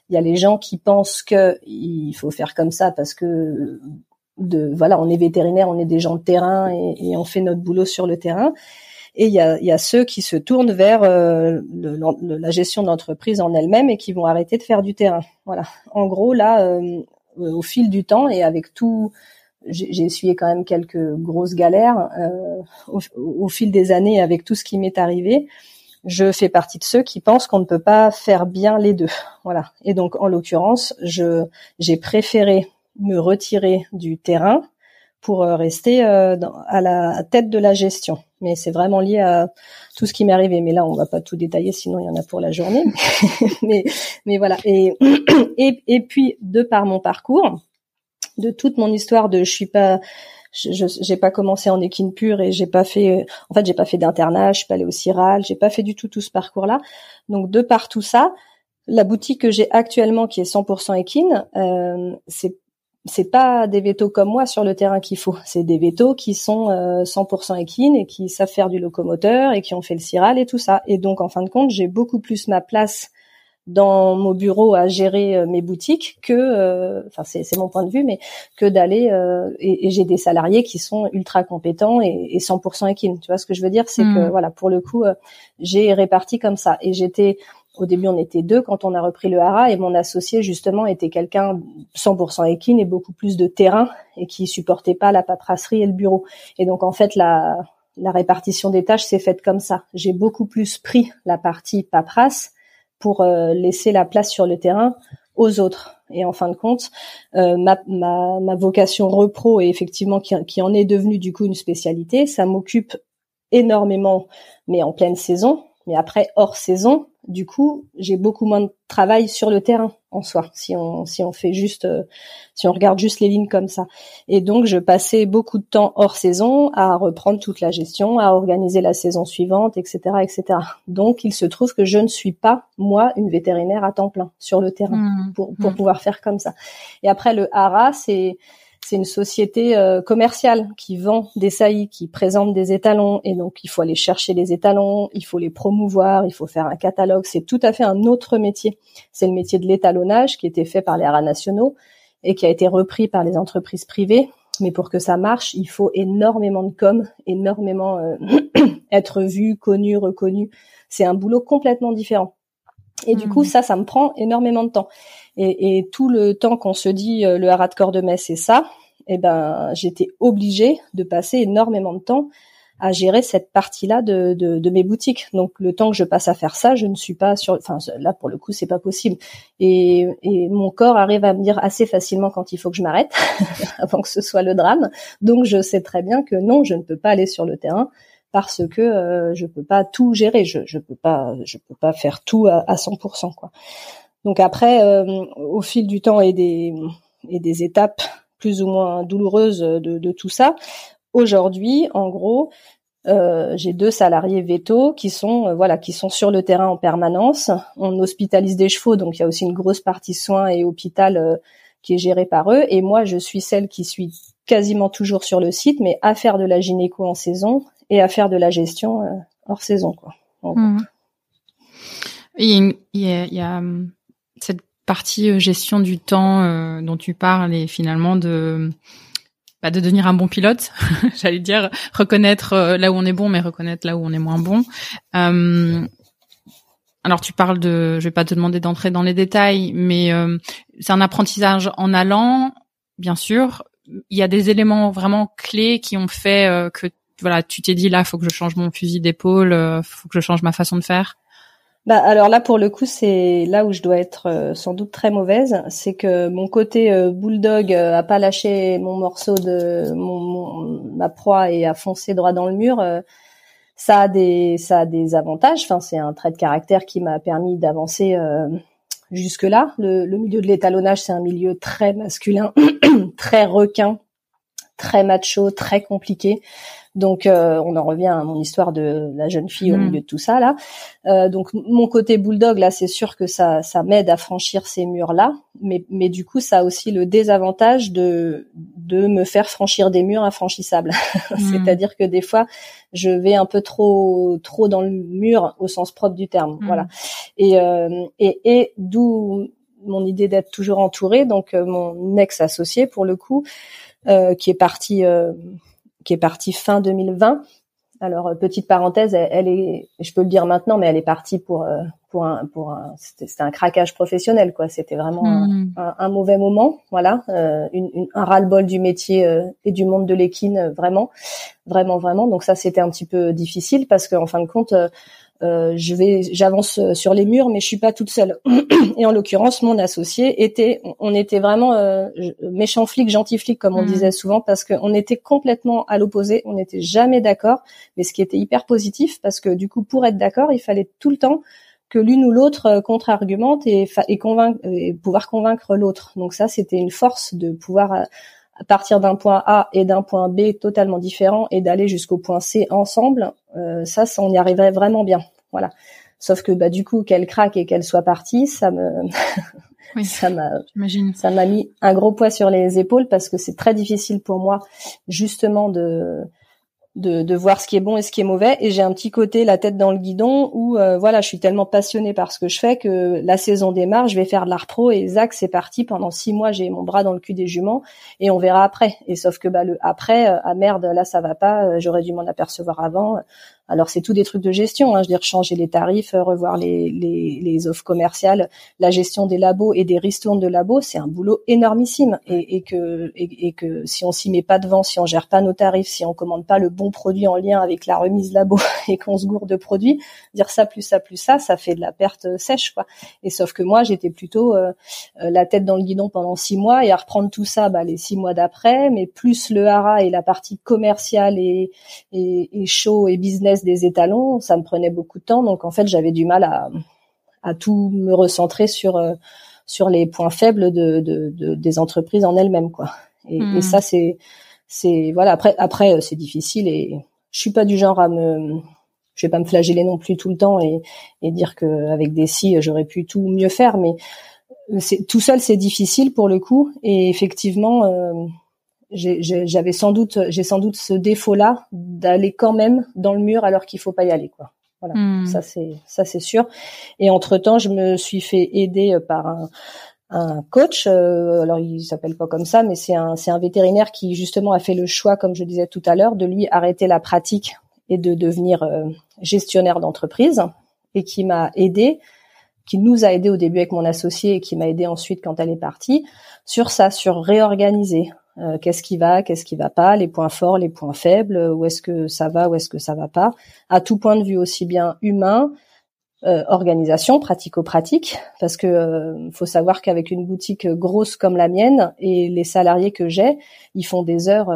Il y a les gens qui pensent que il faut faire comme ça parce que de voilà, on est vétérinaire, on est des gens de terrain et, on fait notre boulot sur le terrain. Et il y a, ceux qui se tournent vers euh, la gestion d'entreprise en elle-même et qui vont arrêter de faire du terrain. Voilà. En gros, là, au fil du temps et avec tout j'ai essuyé quand même quelques grosses galères euh, au, au, fil des années avec tout ce qui m'est arrivé. Je fais partie de ceux qui pensent qu'on ne peut pas faire bien les deux. Voilà. Et donc, en l'occurrence, je j'ai préféré me retirer du terrain pour euh, rester euh, dans, à la tête de la gestion. Mais c'est vraiment lié à tout ce qui m'est arrivé. Mais là, on va pas tout détailler, sinon il y en a pour la journée. mais, mais voilà. Et, et, et puis, de par mon parcours, de toute mon histoire de je suis pas je j'ai pas commencé en équine pure et j'ai pas fait en fait j'ai pas fait d'internat, je suis pas allée au CIRAL, j'ai pas fait du tout tout ce parcours là. Donc de par tout ça, la boutique que j'ai actuellement qui est 100% équine, euh, c'est c'est pas des vétos comme moi sur le terrain qu'il faut, c'est des vétos qui sont 100% euh, équines et qui savent faire du locomoteur et qui ont fait le CIRAL et tout ça. Et donc en fin de compte, j'ai beaucoup plus ma place dans mon bureau à gérer euh, mes boutiques que, euh, enfin c'est mon point de vue, mais que d'aller euh, et, j'ai des salariés qui sont ultra compétents et, et 100% équines. Tu vois ce que je veux dire, c'est que hmm. voilà pour le coup j'ai réparti comme ça et j'étais au début on était deux quand on a repris le hara et mon associé justement était quelqu'un 100% équine et beaucoup plus de terrain et qui supportait pas la paperasserie et le bureau. Et donc en fait la la répartition des tâches s'est faite comme ça. J'ai beaucoup plus pris la partie paperasse pour euh, laisser la place sur le terrain aux autres. Et en fin de compte, euh, ma, ma, vocation repro et effectivement qui en est devenue du coup une spécialité, ça m'occupe énormément, mais en pleine saison. Mais après, hors saison, du coup, j'ai beaucoup moins de travail sur le terrain en soi, si on si on fait juste, euh, si on regarde juste les lignes comme ça. Et donc, je passais beaucoup de temps hors saison à reprendre toute la gestion, à organiser la saison suivante, etc., etc. Donc, il se trouve que je ne suis pas moi une vétérinaire à temps plein sur le terrain mmh. pour pour mmh. pouvoir faire comme ça. Et après, le hara, c'est c'est une société euh, commerciale qui vend des saillies, qui présente des étalons, et donc il faut aller chercher les étalons, il faut les promouvoir, il faut faire un catalogue. C'est tout à fait un autre métier. C'est le métier de l'étalonnage qui était fait par les haras nationaux et qui a été repris par les entreprises privées. Mais pour que ça marche, il faut énormément de com, énormément euh, être vu, connu, reconnu. C'est un boulot complètement différent. Et du coup, mmh. ça, ça me prend énormément de temps. Et, et tout le temps qu'on se dit euh, le haras de corps de Metz, c'est ça. Eh ben, j'étais obligée de passer énormément de temps à gérer cette partie-là de, de, de, mes boutiques. Donc le temps que je passe à faire ça, je ne suis pas sur. Enfin là pour le coup c'est pas possible. Et, et mon corps arrive à me dire assez facilement quand il faut que je m'arrête avant que ce soit le drame. Donc je sais très bien que non, je ne peux pas aller sur le terrain parce que euh, je peux pas tout gérer, je je peux pas je peux pas faire tout à, à 100% quoi. Donc après, au fil du temps et des et des étapes plus ou moins douloureuses de, de tout ça, aujourd'hui, en gros, euh, j'ai deux salariés vétos qui sont euh, voilà qui sont sur le terrain en permanence. On hospitalise des chevaux, donc il y a aussi une grosse partie soins et hôpital euh, qui est gérée par eux. Et moi, je suis celle qui suis quasiment toujours sur le site, mais à faire de la gynéco en saison et à faire de la gestion hors saison. Quoi. Mmh. Il y a, il y a hum, cette partie gestion du temps dont tu parles et finalement de bah, de devenir un bon pilote, j'allais dire reconnaître euh, là où on est bon, mais reconnaître là où on est moins bon. Euh, alors tu parles de, je vais pas te demander d'entrer dans les détails, mais euh, c'est un apprentissage en allant, bien sûr. Il y a des éléments vraiment clés qui ont fait que voilà, tu t'es dit là, faut que je change mon fusil d'épaule, faut que je change ma façon de faire. Bah alors là pour le coup c'est là où je dois être euh, sans doute très mauvaise, c'est que mon côté euh, bulldog euh, a pas lâché mon morceau de mon, ma proie et a foncé droit dans le mur. ça a des ça a des avantages. Enfin c'est un trait de caractère qui m'a permis d'avancer jusque là. Le milieu de l'étalonnage c'est un milieu très masculin, très requin, très macho, très compliqué. Donc euh, on en revient à mon histoire de la jeune fille au mm. milieu de tout ça là. Euh, donc mon côté bulldog là, c'est sûr que ça ça m'aide à franchir ces murs là, mais mais du coup ça a aussi le désavantage de de me faire franchir des murs infranchissables. Mm. C'est-à-dire que des fois je vais un peu trop trop dans le mur au sens propre du terme, mm. voilà. Et euh, et, et d'où mon idée d'être toujours entourée. Donc mon ex associé pour le coup, qui est parti qui est partie fin 2020. Alors euh, petite parenthèse, elle, est, je peux le dire maintenant, mais elle est partie pour euh, pour un pour un c'était un craquage professionnel quoi. C'était vraiment un, hmm. mauvais moment, voilà, euh, une, un ras-le-bol du métier et du monde de l'équine, vraiment, vraiment vraiment. Donc ça c'était un petit peu difficile parce qu'en fin de compte je vais, j'avance euh, sur les murs, mais je suis pas toute seule. Et en l'occurrence, mon associé était, on était vraiment euh, méchant flic, gentil flic, comme on mmh. disait souvent, parce qu'on était complètement à l'opposé. On n'était jamais d'accord, mais ce qui était hyper positif, parce que du coup, pour être d'accord, il fallait tout le temps que l'une ou l'autre contre-argumente et, et, convaincre, et pouvoir convaincre l'autre. Donc ça, c'était une force de pouvoir à partir d'un point A et d'un point B totalement différent et d'aller jusqu'au point C ensemble, euh, ça, ça, on y arriverait vraiment bien. Voilà. Sauf que bah du coup qu'elle craque et qu'elle soit partie, ça me ça m'a ça m'a mis un gros poids sur les épaules parce que c'est très difficile pour moi justement de de, voir ce qui est bon et ce qui est mauvais. Et j'ai un petit côté la tête dans le guidon où euh, voilà, je suis tellement passionnée par ce que je fais que la saison démarre, je vais faire de l'art pro et Zach c'est parti pendant six mois, j'ai mon bras dans le cul des juments et on verra après. Et sauf que bah le après, euh, ah merde, là ça va pas, euh, j'aurais dû m'en apercevoir avant. Alors c'est tout des trucs de gestion, hein, je veux dire changer les tarifs, euh, revoir les, les, les, offres commerciales, la gestion des labos et des ristournes de labos, c'est un boulot énormissime. Et, et que et, que si on s'y met pas devant, si on gère pas nos tarifs, si on commande pas le bon produit en lien avec la remise labo et qu'on se gourde de produits, dire ça plus ça plus ça, ça fait de la perte sèche quoi. Et sauf que moi j'étais plutôt euh, euh, la tête dans le guidon pendant six mois et à reprendre tout ça bah, les six mois d'après, mais plus le hara et la partie commerciale et, et, et show et business des étalons, ça me prenait beaucoup de temps. Donc en fait, j'avais du mal à, à tout me recentrer sur euh, sur les points faibles de, de, des entreprises en elles-mêmes, quoi. Et, hmm. ça, c'est c'est voilà. Après après, euh, c'est difficile et je suis pas du genre à me je vais pas me flageller non plus tout le temps et, et dire que avec des si j'aurais pu tout mieux faire, mais c'est tout seul c'est difficile pour le coup et effectivement euh, j'avais sans doute, j'ai sans doute ce défaut-là d'aller quand même dans le mur alors qu'il faut pas y aller, quoi. Voilà, hmm. ça c'est ça c'est sûr. Et entre temps, je me suis fait aider par un, un coach. Euh, alors il s'appelle pas comme ça, mais c'est un c'est un vétérinaire qui justement a fait le choix, comme je disais tout à l'heure, de lui arrêter la pratique et de devenir euh, gestionnaire d'entreprise et qui m'a aidé qui nous a aidé au début avec mon associé et qui m'a aidé ensuite quand elle est partie sur ça, sur réorganiser, euh, qu'est-ce qui va, qu'est-ce qui va pas, les points forts, les points faibles, où est-ce que ça va, où est-ce que ça va pas, à tout point de vue aussi bien humain, euh, organisation, pratico-pratique, parce que euh, faut savoir qu'avec une boutique grosse comme la mienne et les salariés que j'ai, ils font des heures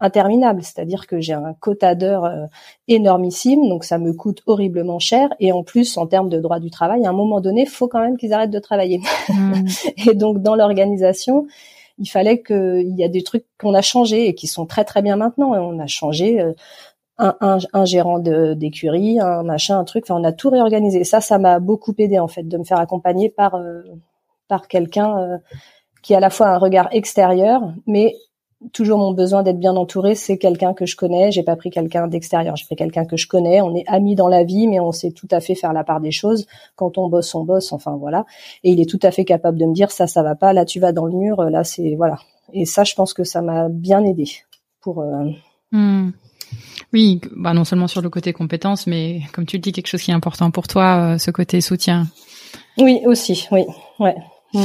interminable, c'est-à-dire que j'ai un quota d'heures énormissime, donc ça me coûte horriblement cher, et en plus en termes de droit du travail, à un moment donné, faut quand même qu'ils arrêtent de travailler. Mmh. et donc dans l'organisation, il fallait qu'il y a des trucs qu'on a changés et qui sont très très bien maintenant. on a changé un, un, un gérant d'écurie, un machin, un truc. Enfin, on a tout réorganisé. ça, ça m'a beaucoup aidé en fait de me faire accompagner par euh, par quelqu'un euh, qui a à la fois un regard extérieur, mais toujours mon besoin d'être bien entouré. C'est quelqu'un que je connais. J'ai pas pris quelqu'un d'extérieur. J'ai pris quelqu'un que je connais. On est amis dans la vie, mais on sait tout à fait faire la part des choses. Quand on bosse, on bosse. Enfin voilà. Et il est tout à fait capable de me dire ça, ça va pas. Là, tu vas dans le mur. Là, c'est voilà. Et ça, je pense que ça m'a bien aidé pour. Euh, hmm. Oui, bah non seulement sur le côté compétence, mais comme tu le dis, quelque chose qui est important pour toi, euh, ce côté soutien. Oui, aussi, oui, ouais. Mm.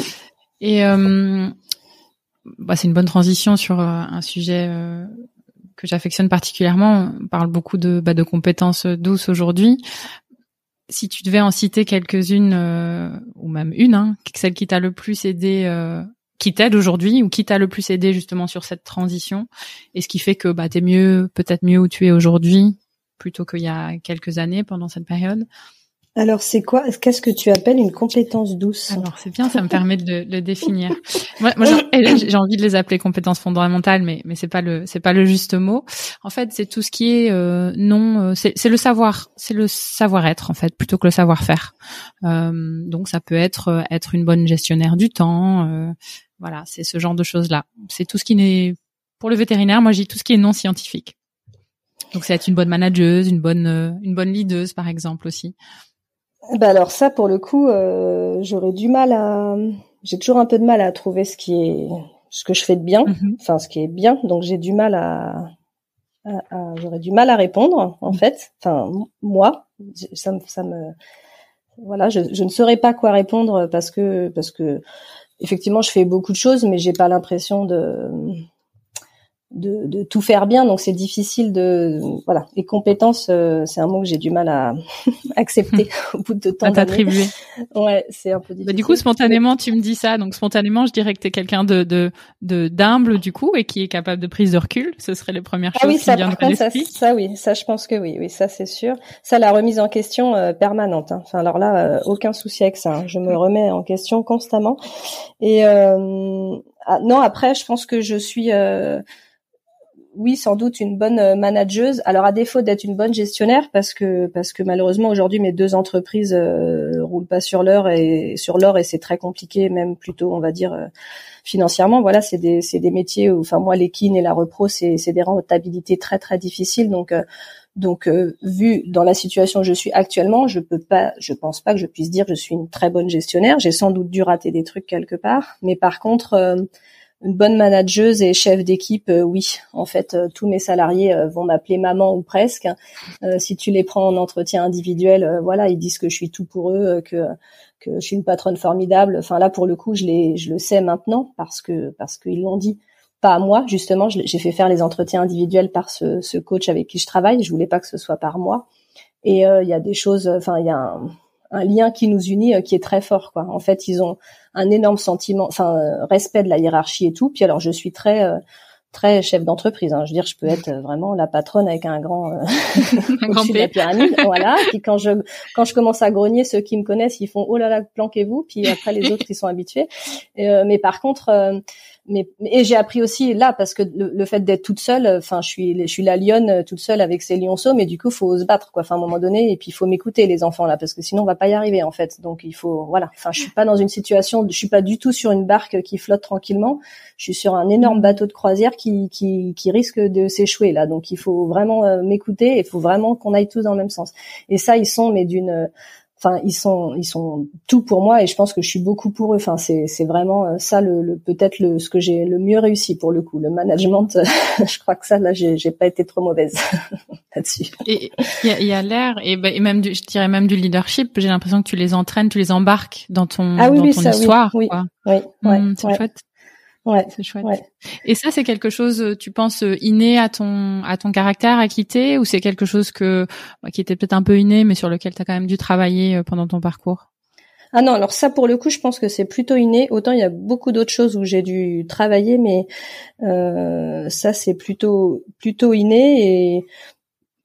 Et euh, bah, c'est une bonne transition sur euh, un sujet que j'affectionne particulièrement. On parle beaucoup de, bah, de compétences douces aujourd'hui. Si tu devais en citer quelques-unes, ou même une, hein, celle qui t'a le plus aidé qui t'aide aujourd'hui ou qui t'a le plus aidé justement sur cette transition et ce qui fait que bah t'es mieux peut-être mieux où tu es aujourd'hui plutôt qu'il y a quelques années pendant cette période alors c'est quoi Qu'est-ce que tu appelles une compétence douce? Alors c'est bien, ça me permet de le définir. Moi, moi j'ai envie de les appeler compétences fondamentales, mais mais c'est pas le juste mot. En fait, c'est tout ce qui est euh, non, euh, c'est le savoir, c'est le savoir-être en fait, plutôt que le savoir-faire. Euh, donc ça peut être être une bonne gestionnaire du temps, voilà, c'est ce genre de choses-là. C'est tout ce qui n'est, pour le vétérinaire, moi j'ai tout ce qui est non scientifique. Donc c'est être une bonne manageuse, une bonne, une bonne leaduse par exemple aussi. Bah alors ça, pour le coup, euh, j'aurais du mal à, j'ai toujours un peu de mal à trouver ce qui est, ce que je fais de bien, mhm. enfin ce qui est bien. Donc j'ai du mal à, j'aurais du mal à répondre en fait. Enfin moi, ça me, ça me, voilà, je, je ne saurais pas quoi répondre parce que parce que effectivement, je fais beaucoup de choses, mais j'ai pas l'impression de, de, de tout faire bien, donc c'est difficile de voilà. Les compétences, euh, c'est un mot que j'ai du mal à accepter au bout de temps. À t'attribuer. Ouais, c'est un peu difficile. Bah, du coup, spontanément, tu me dis ça, donc spontanément, je dirais que t'es quelqu'un de de de d'humble du coup et qui est capable de prise de recul. Ce serait les premières ah choses oui, qui viennent de ça, ça, oui, ça, je pense que oui, oui, ça c'est sûr. Ça, la remise en question euh, permanente. Hein. Enfin, alors là, euh, aucun souci avec ça. Hein. Je me remets en question constamment. Et ah, non, après, je pense que je suis oui, sans doute une bonne euh, manageuse. Alors à défaut d'être une bonne gestionnaire, parce que parce que malheureusement aujourd'hui mes deux entreprises euh, roulent pas sur l'heure et sur l'or et c'est très compliqué, même plutôt on va dire euh, financièrement. Voilà, c'est des c'est des métiers où, enfin moi l'équine et la repro c'est c'est des rentabilités très très difficiles. Donc euh, donc vu dans la situation où je suis actuellement, je peux pas, je pense pas que je puisse dire que je suis une très bonne gestionnaire. J'ai sans doute dû rater des trucs quelque part, mais par contre une bonne manageuse et chef d'équipe, euh, oui. En fait, euh, tous mes salariés euh, vont m'appeler maman ou presque. si tu les prends en entretien individuel, voilà, ils disent que je suis tout pour eux, que que je suis une patronne formidable. Enfin là, pour le coup, je les, je le sais maintenant parce que parce qu'ils l'ont dit. Pas à moi, justement. J'ai fait faire les entretiens individuels par ce, ce coach avec qui je travaille. Je voulais pas que ce soit par moi. Et il y a des choses. Enfin, il y a un, un lien qui nous unit euh, qui est très fort quoi. En fait, ils ont un énorme sentiment enfin euh, respect de la hiérarchie et tout. Puis alors je suis très euh, très chef d'entreprise. Hein. Je veux dire, je peux être vraiment la patronne avec un grand, euh, un grand de la pyramide, voilà. Puis quand je quand je commence à grogner, ceux qui me connaissent, ils font oh là là, planquez-vous. Puis après les autres, ils sont habitués. mais par contre, mais et j'ai appris aussi là parce que le, fait d'être toute seule, enfin je suis je suis la lionne euh, toute seule avec ses lionceaux, mais du coup faut se battre quoi. Enfin à un moment donné et puis il faut m'écouter les enfants là parce que sinon on va pas y arriver en fait. Donc il faut voilà. Enfin je suis pas dans une situation, je suis pas du tout sur une barque qui flotte tranquillement. Je suis sur un énorme bateau de croisière qui qui, qui risque de s'échouer là. Donc il faut vraiment euh, m'écouter. Il faut vraiment qu'on aille tous dans le même sens. Et ça ils sont mais d'une enfin ils sont ils sont tout pour moi et je pense que je suis beaucoup pour eux. Enfin c'est c'est vraiment euh, ça le, le peut-être le ce que j'ai le mieux réussi pour le coup le management. Je crois que ça là j'ai j'ai pas été trop mauvaise là-dessus. Et il y a, y a l'air et, bah, et, même du, je dirais même du leadership. J'ai l'impression que tu les entraînes tu les embarques dans ton ah, oui, dans ton histoire oui, quoi. oui, ouais, mmh, c'est chouette Ouais, c'est chouette. Et ça, c'est quelque chose, euh, tu penses euh, inné à ton à ton caractère à quitter, ou c'est quelque chose que bah, qui était peut-être un peu inné, mais sur lequel tu as quand même dû travailler euh, pendant ton parcours? Ah non, alors ça pour le coup, je pense que c'est plutôt inné. Autant il y a beaucoup d'autres choses où j'ai dû travailler, mais euh, ça c'est plutôt plutôt inné et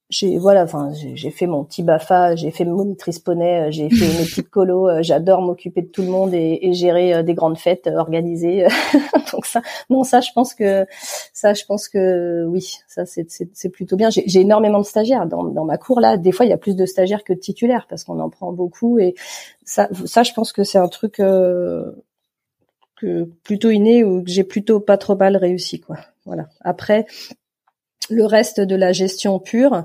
j'ai voilà enfin j'ai fait mon petit bafa j'ai fait monitrice poney euh, j'ai fait mes petites colos euh, j'adore m'occuper de tout le monde et, et gérer euh, des grandes fêtes organisées. Donc ça non ça je pense que ça je pense que oui ça c'est plutôt bien. J'ai énormément de stagiaires dans dans ma cour là. Des fois il y a plus de stagiaires que de titulaires parce qu'on en prend beaucoup et ça ça je pense que c'est un truc que plutôt inné ou que j'ai plutôt pas trop mal réussi quoi. Voilà. Après le reste de la gestion pure,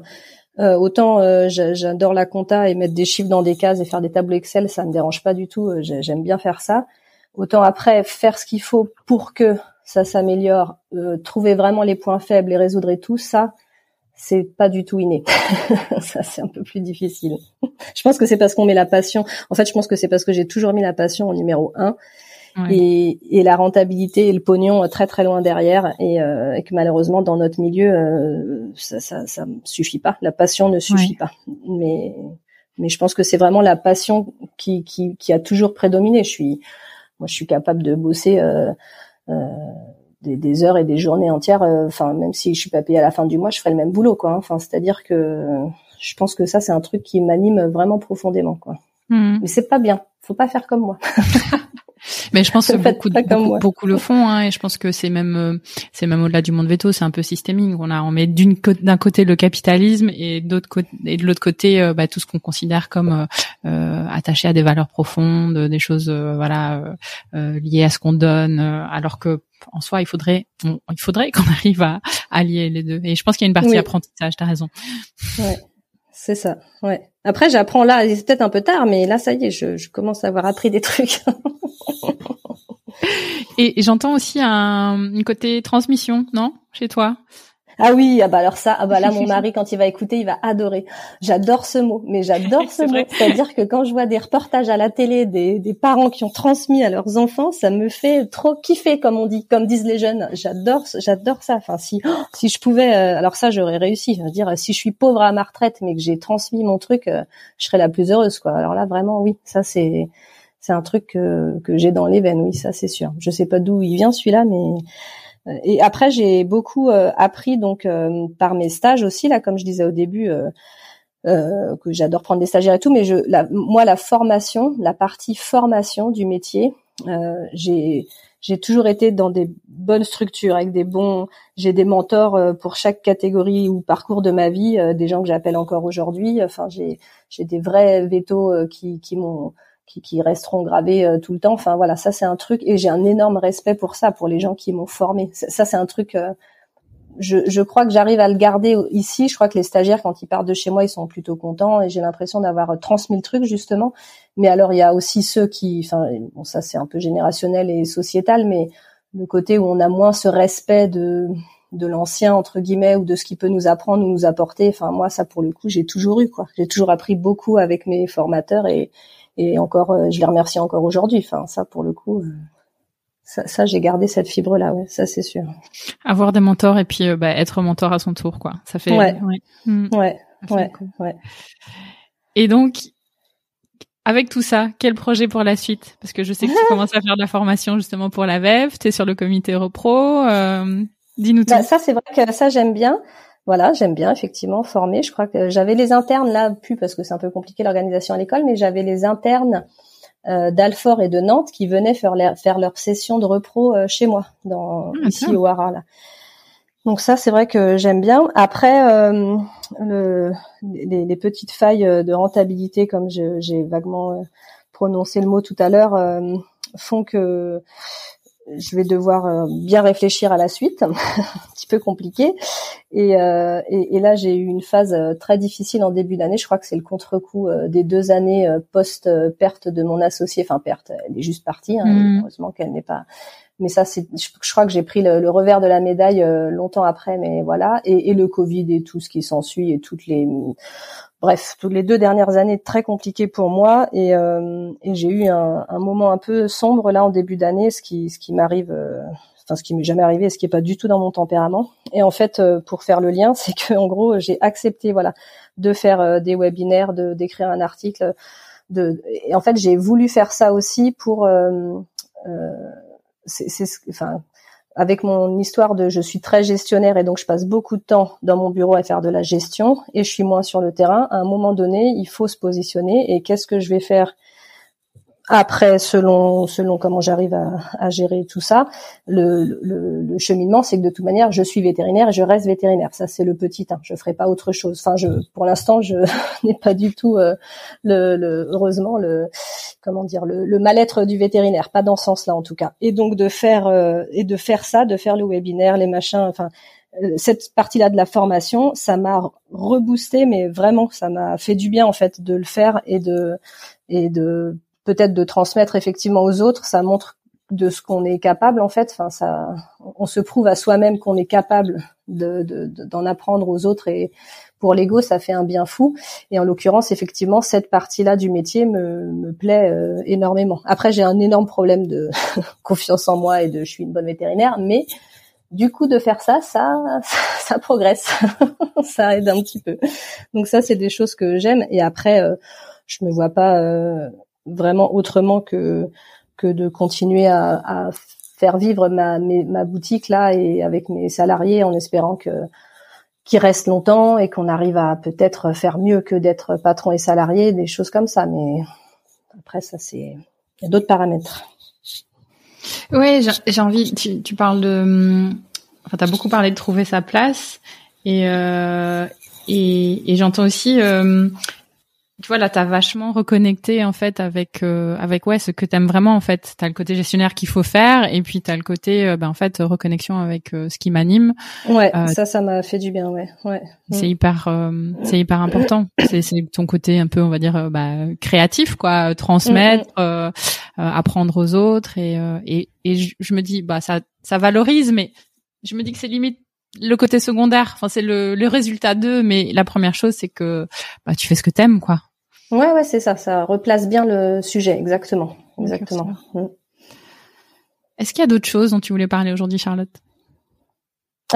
euh, autant euh, j'adore la compta et mettre des chiffres dans des cases et faire des tableaux Excel, ça me dérange pas du tout. Euh, j'aime bien faire ça. Autant après faire ce qu'il faut pour que ça s'améliore, trouver vraiment les points faibles et résoudre tout ça, c'est pas du tout inné. ça c'est un peu plus difficile. je pense que c'est parce qu'on met la passion. En fait, je pense que c'est parce que j'ai toujours mis la passion au numéro un et, et, la rentabilité et le pognon très très loin derrière. Et, euh, et que malheureusement dans notre milieu euh, ça, ça ça suffit pas. La passion ne suffit pas. Mais mais je pense que c'est vraiment la passion qui, qui qui a toujours prédominé. Je suis moi je suis capable de bosser euh, euh des, des, heures et des journées entières. Euh, enfin même si je suis pas payée à la fin du mois je ferai le même boulot quoi. Enfin c'est à dire que je pense que ça c'est un truc qui m'anime vraiment profondément quoi. Mmh. mais c'est pas bien. Faut pas faire comme moi Mais je pense que beaucoup, beaucoup, le font, hein, et je pense que c'est même, euh, c'est même au-delà du monde veto, c'est un peu systémique. On a, on met d'une d'un côté le capitalisme et d'autre côté, et de l'autre côté, euh, bah, tout ce qu'on considère comme euh, attaché à des valeurs profondes, des choses, voilà, liées à ce qu'on donne, alors que en soi, il faudrait, il faudrait qu'on arrive à, à, lier les deux. Et je pense qu'il y a une partie apprentissage. T'as raison. Ouais. C'est ça, ouais. Après, j'apprends là, c'est peut-être un peu tard, mais là, ça y est, je, commence à avoir appris des trucs. et, j'entends aussi un, un côté transmission, non, chez toi? Ah oui, ah bah alors ça, ah bah là mon mari quand il va écouter, il va adorer. J'adore ce mot, mais j'adore ce mot. C'est-à-dire que quand je vois des reportages à la télé des, des parents qui ont transmis à leurs enfants, ça me fait trop kiffer comme on dit, comme disent les jeunes. J'adore, j'adore ça. Enfin si si je pouvais, euh, alors ça j'aurais réussi. Je veux dire, si je suis pauvre à ma retraite mais que j'ai transmis mon truc, euh, je serais la plus heureuse quoi. Alors là vraiment oui, ça c'est c'est un truc que, que j'ai dans les veines, oui, ça c'est sûr. Je sais pas d'où il vient celui-là, mais euh, et après, j'ai beaucoup euh, appris donc euh, par mes stages aussi là, comme je disais au début. Euh, que j'adore prendre des stagiaires et tout, mais je, la, moi, la formation, la partie formation du métier, euh, j'ai j'ai toujours été dans des bonnes structures avec des bons. J'ai des mentors pour chaque catégorie ou parcours de ma vie, des gens que j'appelle encore aujourd'hui. Enfin, j'ai j'ai des vrais vétos qui qui m'ont qui, resteront gravés euh, tout le temps. Enfin voilà, ça c'est un truc et j'ai un énorme respect pour ça, pour les gens qui m'ont formé. Ça c'est un truc. Euh, je, je, crois que j'arrive à le garder ici. Je crois que les stagiaires, quand ils partent de chez moi, ils sont plutôt contents et j'ai l'impression d'avoir euh, transmis le truc justement. Mais alors il y a aussi ceux qui, enfin bon ça c'est un peu générationnel et sociétal, mais le côté où on a moins ce respect de de l'ancien entre guillemets ou de ce qui peut nous apprendre ou nous apporter. Enfin moi ça pour le coup j'ai toujours eu quoi. J'ai toujours appris beaucoup avec mes formateurs et et encore, euh, je les remercie encore aujourd'hui. Enfin, ça, pour le coup, euh, ça, ça j'ai gardé cette fibre là, ouais, ça c'est sûr. Avoir des mentors et puis euh, bah, être mentor à son tour, quoi. Ça fait. Ouais. Ouais. Mm. Ouais. ouais, Et donc, avec tout ça, quel projet pour la suite? Parce que je sais que tu commences à faire de la formation justement pour la VEF, tu es sur le comité Repro. Euh, Dis-nous tout. Bah, ça, c'est vrai que ça, j'aime bien voilà, j'aime bien effectivement former. Je crois que j'avais les internes là, plus parce que c'est un peu compliqué l'organisation à l'école, mais j'avais les internes euh, d'Alfort et de Nantes qui venaient faire, faire leur session de repro euh, chez moi, dans ah, ici au Hara. Là. Donc ça, c'est vrai que j'aime bien. Après, euh, le, les, les, petites failles de rentabilité, comme j'ai vaguement prononcé le mot tout à l'heure, font que je vais devoir euh, bien réfléchir à la suite, un petit peu compliqué. Et, euh, et, et là, j'ai eu une phase euh, très difficile en début d'année. Je crois que c'est le contre-coup des deux années post-perte de mon associé. Enfin, perte, elle est juste partie. Hein, mm. Heureusement qu'elle n'est pas. Mais ça, c'est. Je, crois que j'ai pris le, revers de la médaille longtemps après. Mais voilà. Et, et le Covid et tout ce qui s'ensuit et toutes les bref, toutes les deux dernières années très compliquées pour moi et, euh, et j'ai eu un, un, moment un peu sombre là en début d'année, ce qui, ce qui m'arrive, euh, enfin ce qui m'est jamais arrivé, ce qui est pas du tout dans mon tempérament. Et en fait, euh, pour faire le lien, c'est que en gros, j'ai accepté voilà de faire des webinaires, de d'écrire un article de et en fait j'ai voulu faire ça aussi pour euh, euh, avec mon histoire de je suis très gestionnaire et donc je passe beaucoup de temps dans mon bureau à faire de la gestion et je suis moins sur le terrain. À un moment donné, il faut se positionner et qu'est-ce que je vais faire après, selon selon comment j'arrive à, à, gérer tout ça, le, le, le cheminement, c'est que de toute manière, je suis vétérinaire et je reste vétérinaire. Ça, c'est le petit 1. Je ferai pas autre chose. Enfin, je, pour l'instant, je n'ai pas du tout euh, le, le, heureusement le comment dire le, le mal-être du vétérinaire, pas dans ce sens-là en tout cas. Et donc de faire euh, et de faire ça, de faire le webinaire, les machins, enfin euh, cette partie-là de la formation, ça m'a reboosté, mais vraiment, ça m'a fait du bien en fait de le faire et de et de peut-être de transmettre effectivement aux autres, ça montre de ce qu'on est capable en fait. Enfin, ça, on se prouve à soi-même qu'on est capable de, d'en apprendre aux autres et pour l'ego, ça fait un bien fou. Et en l'occurrence, effectivement, cette partie-là du métier me, me plaît euh, énormément. Après, j'ai un énorme problème de confiance en moi et de je suis une bonne vétérinaire, mais du coup, de faire ça, ça, ça, progresse, ça aide un petit peu. Donc ça, c'est des choses que j'aime. Et après, euh, je me vois pas euh, vraiment autrement que que de continuer à, faire vivre ma, boutique là et avec mes salariés en espérant que qu'ils restent longtemps et qu'on arrive à peut-être faire mieux que d'être patron et salarié, des choses comme ça. Mais après, ça c'est il y a d'autres paramètres. Oui, j'ai envie. Tu, parles de. Enfin, t'as beaucoup parlé de trouver sa place et euh, et j'entends aussi euh, tu vois là t'as vachement reconnecté en fait avec euh, avec ouais ce que t'aimes vraiment en fait t'as le côté gestionnaire qu'il faut faire et puis t'as le côté euh, ben en fait reconnexion avec euh, ce qui m'anime ouais ça ça m'a fait du bien ouais ouais c'est mm. hyper c'est hyper important c'est c'est ton côté un peu on va dire bah, créatif quoi transmettre mm, mm. apprendre aux autres et et, et je, je me dis bah ça ça valorise mais je me dis que c'est limite le côté secondaire, enfin c'est le, le résultat d'eux, mais la première chose c'est que bah, tu fais ce que t'aimes quoi. Ouais, ouais, c'est ça. Ça replace bien le sujet, exactement, exactement. Mm. Est-ce qu'il y a d'autres choses dont tu voulais parler aujourd'hui, Charlotte?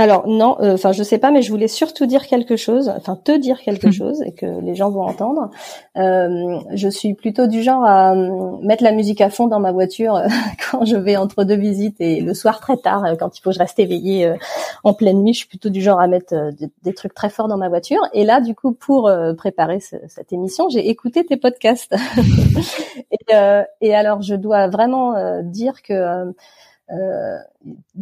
Alors non, euh, enfin je sais pas, mais je voulais surtout dire quelque chose, enfin te dire quelque chose et que les gens vont entendre. Euh, je suis plutôt du genre à euh, mettre la musique à fond dans ma voiture quand je vais entre deux visites et le soir très tard, quand il faut que je reste éveillée en pleine nuit. Je suis plutôt du genre à mettre des, trucs très forts dans ma voiture. Et là, du coup, pour préparer cette émission, j'ai écouté tes podcasts. et, et, alors, je dois vraiment dire que euh,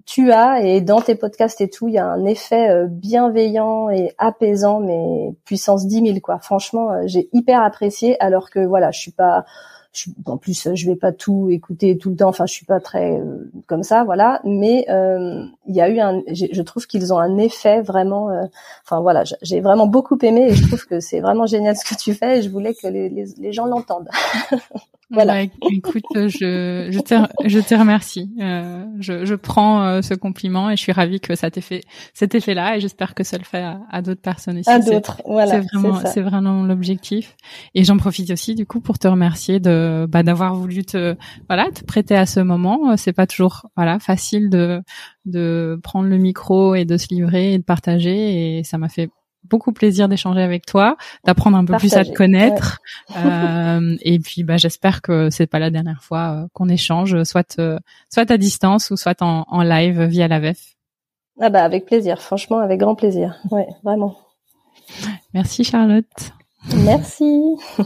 tu as et dans tes podcasts et tout, il y a un effet euh, bienveillant et apaisant, mais puissance 10 000 quoi. Franchement, euh, j'ai hyper apprécié. Alors que voilà, je suis pas, je en plus, je vais pas tout écouter tout le temps. Enfin, je suis pas très comme ça, voilà. Mais il y a eu un, je trouve qu'ils ont un effet vraiment. enfin voilà, j'ai vraiment beaucoup aimé et je trouve que c'est vraiment génial ce que tu fais. Et je voulais que les, les, gens l'entendent. Voilà. écoute, je, je, te, je te remercie. Euh, je, je prends euh, ce compliment et je suis ravie que ça t'ait fait cet effet-là et j'espère que ça le fait à, d'autres personnes aussi. À d'autres, voilà. C'est vraiment, c'est vraiment l'objectif. Et j'en profite aussi du coup pour te remercier de bah, d'avoir voulu te voilà te prêter à ce moment. C'est pas toujours voilà facile de de prendre le micro et de se livrer et de partager et ça m'a fait beaucoup plaisir d'échanger avec toi, d'apprendre un peu plus à te connaître. Euh, et puis, bah, j'espère que c'est pas la dernière fois euh, qu'on échange, soit euh, soit à distance ou soit en, en live via la VEF. Ah bah avec plaisir, franchement avec grand plaisir. Ouais, vraiment. Merci Charlotte. Merci.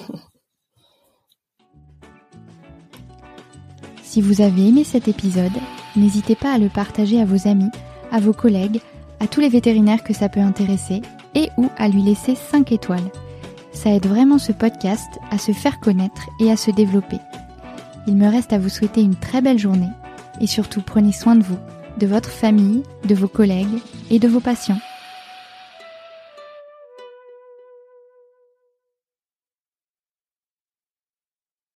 si vous avez aimé cet épisode, n'hésitez pas à le partager à vos amis, à vos collègues, à tous les vétérinaires que ça peut intéresser et ou à lui laisser 5 étoiles. Ça aide vraiment ce podcast à se faire connaître et à se développer. Il me reste à vous souhaiter une très belle journée et surtout prenez soin de vous, de votre famille, de vos collègues et de vos patients.